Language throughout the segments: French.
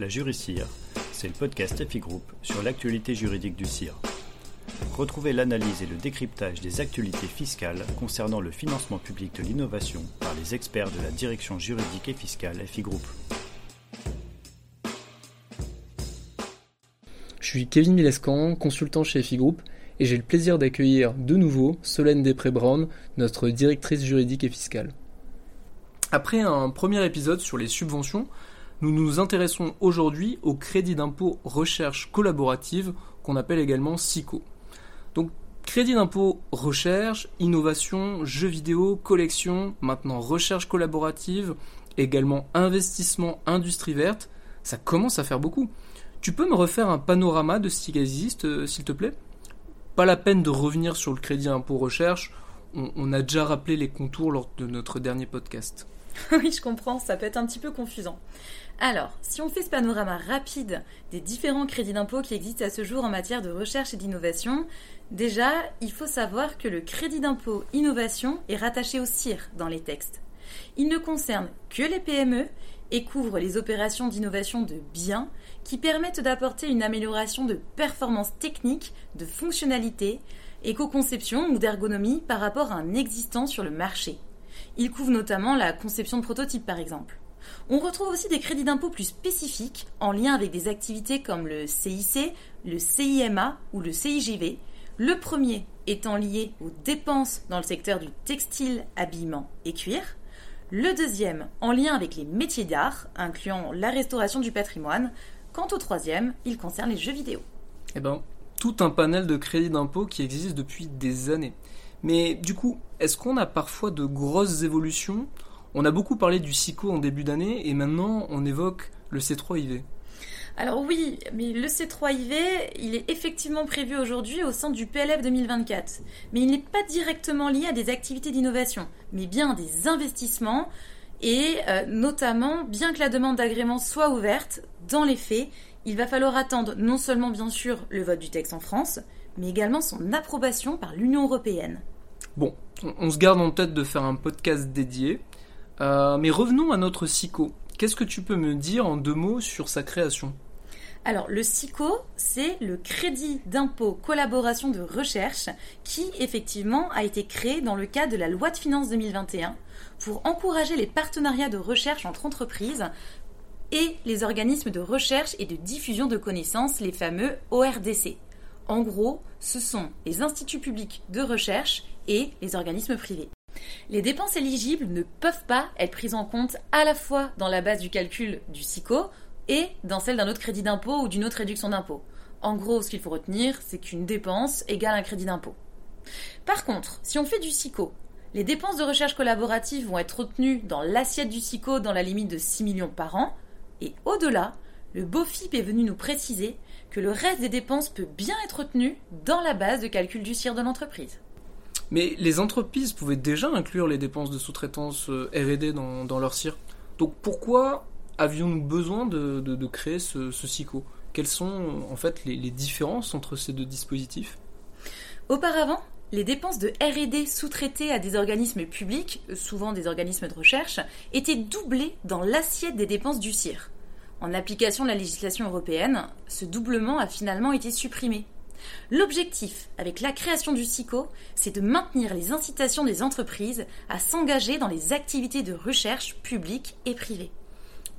La Juricire, c'est le podcast FI Group sur l'actualité juridique du CIR. Retrouvez l'analyse et le décryptage des actualités fiscales concernant le financement public de l'innovation par les experts de la direction juridique et fiscale FI Group. Je suis Kevin Milescan, consultant chez FI Group, et j'ai le plaisir d'accueillir de nouveau Solène Després-Brown, notre directrice juridique et fiscale. Après un premier épisode sur les subventions, nous nous intéressons aujourd'hui au crédit d'impôt recherche collaborative qu'on appelle également SICO. Donc crédit d'impôt recherche, innovation, jeux vidéo, collection, maintenant recherche collaborative, également investissement industrie verte, ça commence à faire beaucoup. Tu peux me refaire un panorama de ce qui existe, euh, s'il te plaît? Pas la peine de revenir sur le crédit impôt recherche, on, on a déjà rappelé les contours lors de notre dernier podcast. oui, je comprends, ça peut être un petit peu confusant. Alors, si on fait ce panorama rapide des différents crédits d'impôt qui existent à ce jour en matière de recherche et d'innovation, déjà, il faut savoir que le crédit d'impôt innovation est rattaché au CIR dans les textes. Il ne concerne que les PME et couvre les opérations d'innovation de biens qui permettent d'apporter une amélioration de performance technique, de fonctionnalité, éco-conception ou d'ergonomie par rapport à un existant sur le marché. Il couvre notamment la conception de prototypes par exemple. On retrouve aussi des crédits d'impôt plus spécifiques en lien avec des activités comme le CIC, le CIMA ou le CIGV, le premier étant lié aux dépenses dans le secteur du textile, habillement et cuir, le deuxième en lien avec les métiers d'art, incluant la restauration du patrimoine, quant au troisième, il concerne les jeux vidéo. Eh ben, tout un panel de crédits d'impôt qui existe depuis des années. Mais du coup, est-ce qu'on a parfois de grosses évolutions? On a beaucoup parlé du SICO en début d'année et maintenant on évoque le C3IV. Alors oui, mais le C3IV, il est effectivement prévu aujourd'hui au sein du PLF 2024. Mais il n'est pas directement lié à des activités d'innovation, mais bien à des investissements et euh, notamment, bien que la demande d'agrément soit ouverte, dans les faits, il va falloir attendre non seulement bien sûr le vote du texte en France, mais également son approbation par l'Union européenne. Bon, on, se garde en tête de faire un podcast dédié, euh, mais revenons à notre SICO. Qu'est-ce que tu peux me dire en deux mots sur sa création? Alors, le SICO, c'est le crédit d'impôt collaboration de recherche qui, effectivement, a été créé dans le cadre de la loi de finances 2021 pour encourager les partenariats de recherche entre entreprises et les organismes de recherche et de diffusion de connaissances, les fameux ORDC. En gros, ce sont les instituts publics de recherche et les organismes privés. Les dépenses éligibles ne peuvent pas être prises en compte à la fois dans la base du calcul du SICO et dans celle d'un autre crédit d'impôt ou d'une autre réduction d'impôt. En gros, ce qu'il faut retenir, c'est qu'une dépense égale un crédit d'impôt. Par contre, si on fait du SICO, les dépenses de recherche collaborative vont être retenues dans l'assiette du SICO dans la limite de 6 millions par an, et au-delà, le BOFIP est venu nous préciser que le reste des dépenses peut bien être retenu dans la base de calcul du CIR de l'entreprise. Mais les entreprises pouvaient déjà inclure les dépenses de sous-traitance euh, RD dans, leur CIR. Donc pourquoi avions-nous besoin de, créer ce, ce, SICO Quelles sont en fait les, les différences entre ces deux dispositifs? Auparavant, les dépenses de RD sous-traitées à des organismes publics, souvent des organismes de recherche, étaient doublées dans l'assiette des dépenses du CIR. En application de la législation européenne, ce doublement a finalement été supprimé. L'objectif, avec la création du SICO, c'est de maintenir les incitations des entreprises à s'engager dans les activités de recherche publiques et privées.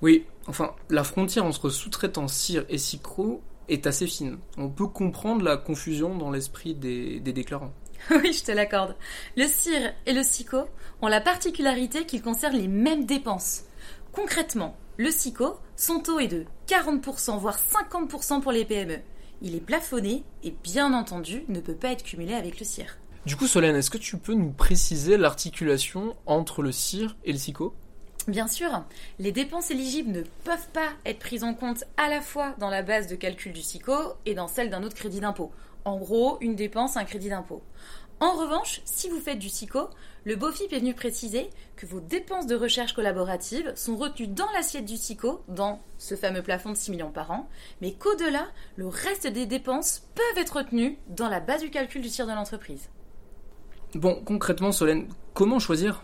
Oui, enfin, la frontière entre sous-traitant CIR et SICO est assez fine. On peut comprendre la confusion dans l'esprit des, des déclarants. oui, je te l'accorde. Le CIR et le SICO ont la particularité qu'ils concernent les mêmes dépenses. Concrètement, le SICO, son taux est de 40%, voire 50% pour les PME. Il est plafonné et bien entendu ne peut pas être cumulé avec le CIR. Du coup, Solène, est-ce que tu peux nous préciser l'articulation entre le CIR et le SICO Bien sûr, les dépenses éligibles ne peuvent pas être prises en compte à la fois dans la base de calcul du SICO et dans celle d'un autre crédit d'impôt. En gros, une dépense, un crédit d'impôt. En revanche, si vous faites du SICO, le BOFIP est venu préciser que vos dépenses de recherche collaborative sont retenues dans l'assiette du SICO, dans ce fameux plafond de 6 millions par an, mais qu'au-delà, le reste des dépenses peuvent être retenues dans la base du calcul du CIR de l'entreprise. Bon, concrètement, Solène, comment choisir?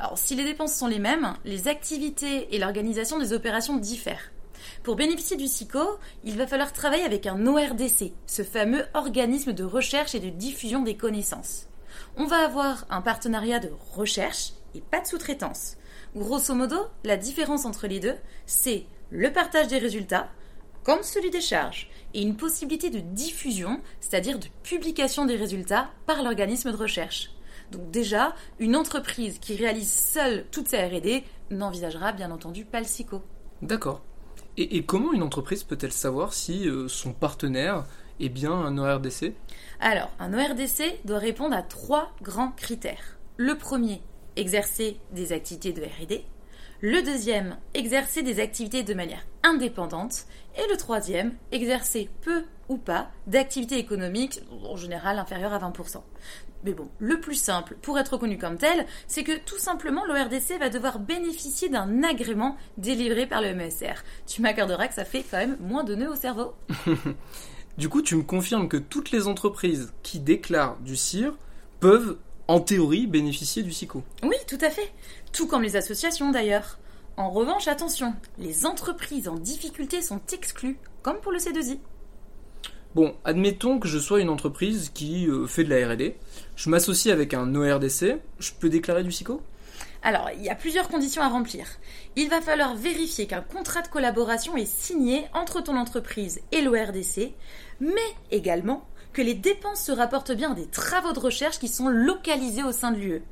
Alors, si les dépenses sont les mêmes, les activités et l'organisation des opérations diffèrent. Pour bénéficier du SICO, il va falloir travailler avec un ORDC, ce fameux organisme de recherche et de diffusion des connaissances. On va avoir un partenariat de recherche et pas de sous-traitance. Grosso modo, la différence entre les deux, c'est le partage des résultats, comme celui des charges, et une possibilité de diffusion, c'est-à-dire de publication des résultats par l'organisme de recherche. Donc déjà, une entreprise qui réalise seule toute sa R&D n'envisagera bien entendu pas le SICO. D'accord. Et, comment une entreprise peut-elle savoir si euh, son partenaire est bien un ORDC Alors, un ORDC doit répondre à trois grands critères. Le premier, exercer des activités de RD. Le deuxième, exercer des activités de manière indépendante. Et le troisième, exercer peu ou pas d'activités économiques, en général inférieures à 20%. Mais bon, le plus simple pour être reconnu comme tel, c'est que tout simplement l'ORDC va devoir bénéficier d'un agrément délivré par le MSR. Tu m'accorderas que ça fait quand même moins de nœuds au cerveau. du coup, tu me confirmes que toutes les entreprises qui déclarent du CIR peuvent en théorie, bénéficier du SICO. Oui, tout à fait. Tout comme les associations d'ailleurs. En revanche, attention, les entreprises en difficulté sont exclues, comme pour le C2I. Bon, admettons que je sois une entreprise qui euh, fait de la RD. Je m'associe avec un ORDC. Je peux déclarer du SICO? Alors, il y a plusieurs conditions à remplir. Il va falloir vérifier qu'un contrat de collaboration est signé entre ton entreprise et l'ORDC, mais également que les dépenses se rapportent bien à des travaux de recherche qui sont localisés au sein de l'UE.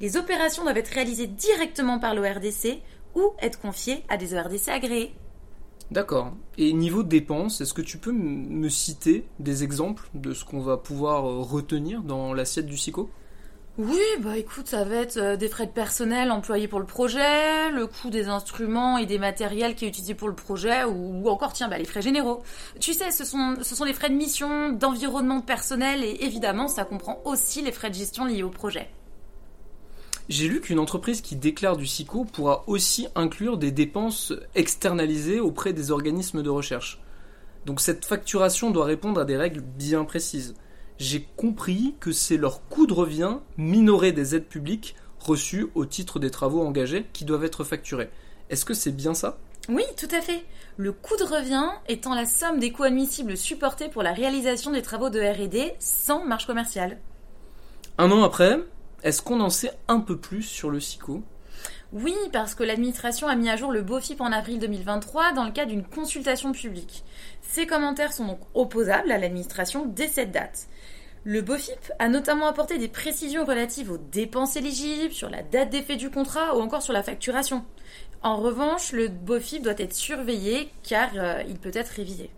Les opérations doivent être réalisées directement par l'ORDC ou être confiées à des ORDC agréés. D'accord. Et niveau dépenses, est-ce que tu peux me citer des exemples de ce qu'on va pouvoir euh, retenir dans l'assiette du SICO? Oui, bah écoute, ça va être euh, des frais de personnel employés pour le projet, le coût des instruments et des matériels qui est utilisé pour le projet, ou, encore, tiens, bah, les frais généraux. Tu sais, ce sont, ce sont les frais de mission, d'environnement personnel, et évidemment, ça comprend aussi les frais de gestion liés au projet. J'ai lu qu'une entreprise qui déclare du SICO pourra aussi inclure des dépenses externalisées auprès des organismes de recherche. Donc cette facturation doit répondre à des règles bien précises j'ai compris que c'est leur coût de revient minoré des aides publiques reçues au titre des travaux engagés qui doivent être facturés. Est-ce que c'est bien ça? Oui, tout à fait. Le coût de revient étant la somme des coûts admissibles supportés pour la réalisation des travaux de RD sans marge commerciale. Un an après, est-ce qu'on en sait un peu plus sur le SICO? Oui, parce que l'administration a mis à jour le BOFIP en avril 2023 dans le cadre d'une consultation publique. Ces commentaires sont donc opposables à l'administration dès cette date. Le BOFIP a notamment apporté des précisions relatives aux dépenses éligibles, sur la date d'effet du contrat ou encore sur la facturation. En revanche, le BOFIP doit être surveillé car euh, il peut être révisé.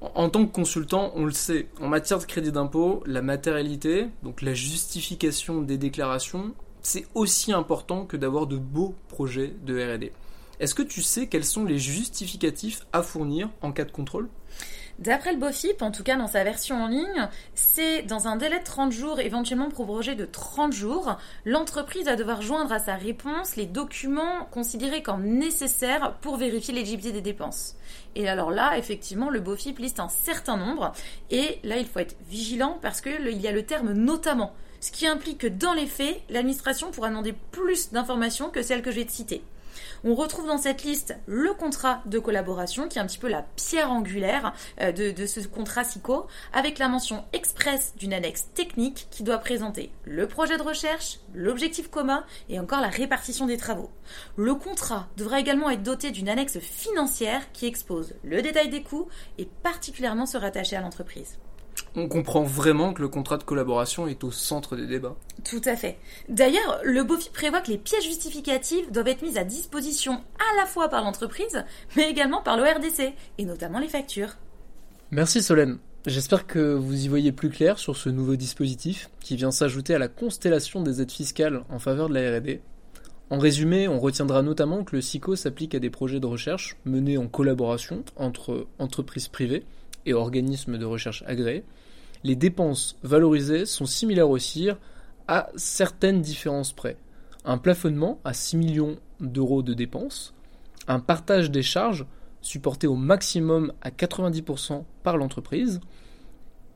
En tant que consultant, on le sait, en matière de crédit d'impôt, la matérialité, donc la justification des déclarations, c'est aussi important que d'avoir de beaux projets de RD. Est-ce que tu sais quels sont les justificatifs à fournir en cas de contrôle? D'après le BOFIP, en tout cas dans sa version en ligne, c'est dans un délai de 30 jours, éventuellement prorogé de 30 jours, l'entreprise va devoir joindre à sa réponse les documents considérés comme nécessaires pour vérifier l'éligibilité des dépenses. Et alors là, effectivement, le BOFIP liste un certain nombre, et là, il faut être vigilant parce qu'il y a le terme notamment ce qui implique que dans les faits, l'administration pourra demander plus d'informations que celles que te citer. On retrouve dans cette liste le contrat de collaboration, qui est un petit peu la pierre angulaire euh, de, ce contrat SICO, avec la mention express d'une annexe technique qui doit présenter le projet de recherche, l'objectif commun et encore la répartition des travaux. Le contrat devra également être doté d'une annexe financière qui expose le détail des coûts et particulièrement se rattacher à l'entreprise on comprend vraiment que le contrat de collaboration est au centre des débats. Tout à fait. D'ailleurs, le BOFI prévoit que les pièces justificatives doivent être mises à disposition à la fois par l'entreprise, mais également par l'ORDC, et notamment les factures. Merci Solène. J'espère que vous y voyez plus clair sur ce nouveau dispositif qui vient s'ajouter à la constellation des aides fiscales en faveur de la RD. En résumé, on retiendra notamment que le SICO s'applique à des projets de recherche menés en collaboration entre entreprises privées et organismes de recherche agréés, les dépenses valorisées sont similaires au CIR à certaines différences près. Un plafonnement à 6 millions d'euros de dépenses, un partage des charges supporté au maximum à 90% par l'entreprise,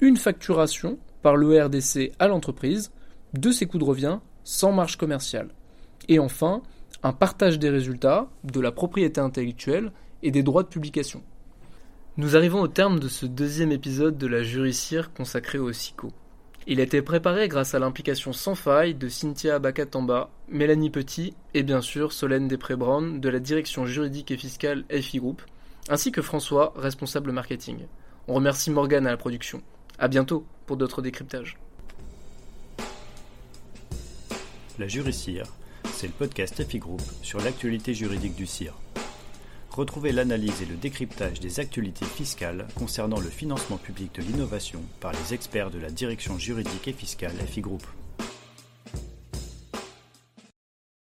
une facturation par l'ERDC à l'entreprise de ses coûts de revient sans marge commerciale. Et enfin, un partage des résultats, de la propriété intellectuelle et des droits de publication. Nous arrivons au terme de ce deuxième épisode de la Jury Cire consacré au SICO. Il a été préparé grâce à l'implication sans faille de Cynthia Bakatamba, Mélanie Petit et bien sûr Solène Després-Brown de la direction juridique et fiscale FI Group, ainsi que François, responsable marketing. On remercie Morgane à la production. A bientôt pour d'autres décryptages. La Jury Cire, c'est le podcast FI Group sur l'actualité juridique du CIR. Retrouvez l'analyse et le décryptage des actualités fiscales concernant le financement public de l'innovation par les experts de la direction juridique et fiscale FI Group.